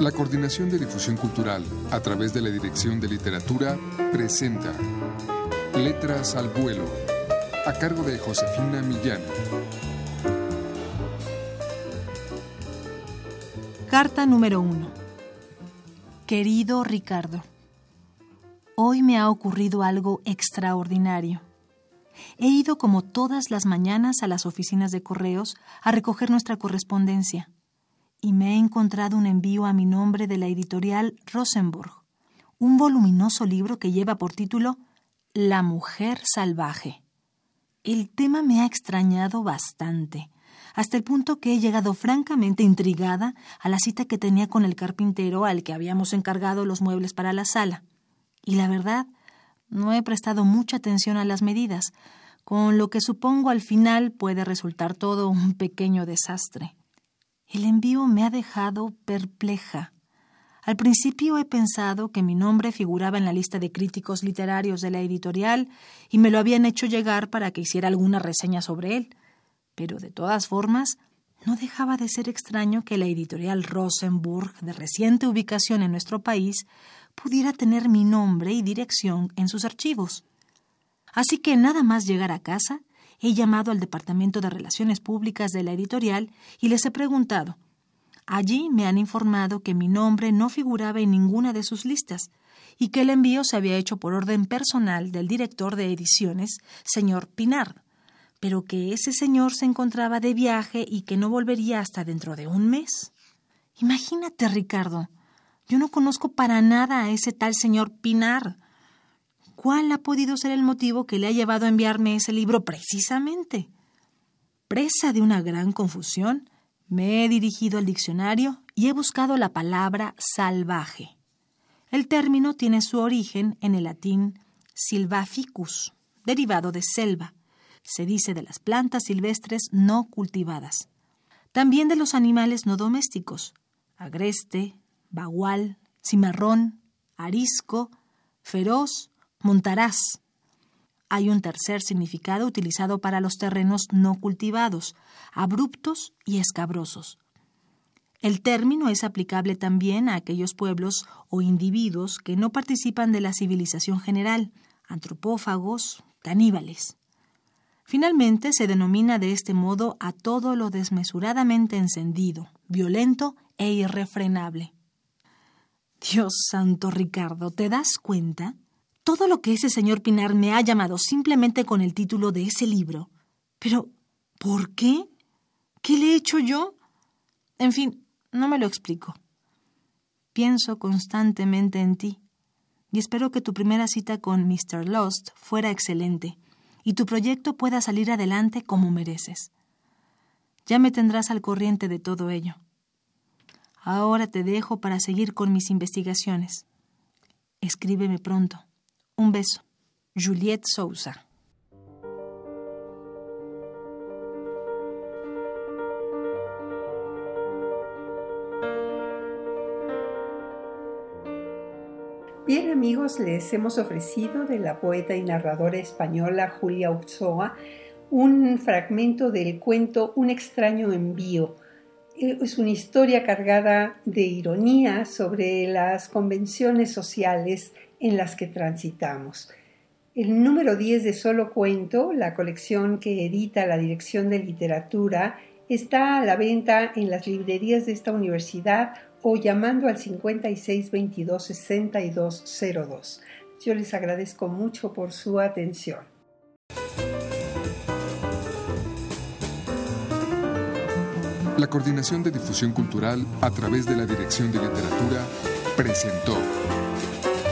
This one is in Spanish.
La Coordinación de Difusión Cultural, a través de la Dirección de Literatura, presenta Letras al Vuelo, a cargo de Josefina Millán. Carta número 1. Querido Ricardo, hoy me ha ocurrido algo extraordinario. He ido como todas las mañanas a las oficinas de correos a recoger nuestra correspondencia y me he encontrado un envío a mi nombre de la editorial Rosenborg, un voluminoso libro que lleva por título La mujer salvaje. El tema me ha extrañado bastante, hasta el punto que he llegado francamente intrigada a la cita que tenía con el carpintero al que habíamos encargado los muebles para la sala. Y la verdad, no he prestado mucha atención a las medidas, con lo que supongo al final puede resultar todo un pequeño desastre. El envío me ha dejado perpleja. Al principio he pensado que mi nombre figuraba en la lista de críticos literarios de la editorial y me lo habían hecho llegar para que hiciera alguna reseña sobre él. Pero de todas formas, no dejaba de ser extraño que la editorial Rosenburg, de reciente ubicación en nuestro país, pudiera tener mi nombre y dirección en sus archivos. Así que nada más llegar a casa, he llamado al Departamento de Relaciones Públicas de la editorial y les he preguntado. Allí me han informado que mi nombre no figuraba en ninguna de sus listas y que el envío se había hecho por orden personal del director de ediciones, señor Pinar, pero que ese señor se encontraba de viaje y que no volvería hasta dentro de un mes. Imagínate, Ricardo, yo no conozco para nada a ese tal señor Pinar. ¿Cuál ha podido ser el motivo que le ha llevado a enviarme ese libro precisamente? Presa de una gran confusión, me he dirigido al diccionario y he buscado la palabra salvaje. El término tiene su origen en el latín silvaficus, derivado de selva. Se dice de las plantas silvestres no cultivadas. También de los animales no domésticos, agreste, bagual, cimarrón, arisco, feroz, montarás. Hay un tercer significado utilizado para los terrenos no cultivados, abruptos y escabrosos. El término es aplicable también a aquellos pueblos o individuos que no participan de la civilización general, antropófagos, caníbales. Finalmente, se denomina de este modo a todo lo desmesuradamente encendido, violento e irrefrenable. Dios santo, Ricardo, ¿te das cuenta? Todo lo que ese señor Pinar me ha llamado simplemente con el título de ese libro. Pero, ¿por qué? ¿Qué le he hecho yo? En fin, no me lo explico. Pienso constantemente en ti y espero que tu primera cita con Mr. Lost fuera excelente y tu proyecto pueda salir adelante como mereces. Ya me tendrás al corriente de todo ello. Ahora te dejo para seguir con mis investigaciones. Escríbeme pronto. Un beso. Juliette Sousa. Bien amigos, les hemos ofrecido de la poeta y narradora española Julia Ochoa un fragmento del cuento Un extraño envío. Eh, es una historia cargada de ironía sobre las convenciones sociales en las que transitamos. El número 10 de Solo Cuento, la colección que edita la Dirección de Literatura, está a la venta en las librerías de esta universidad o llamando al 5622-6202. Yo les agradezco mucho por su atención. La Coordinación de Difusión Cultural a través de la Dirección de Literatura presentó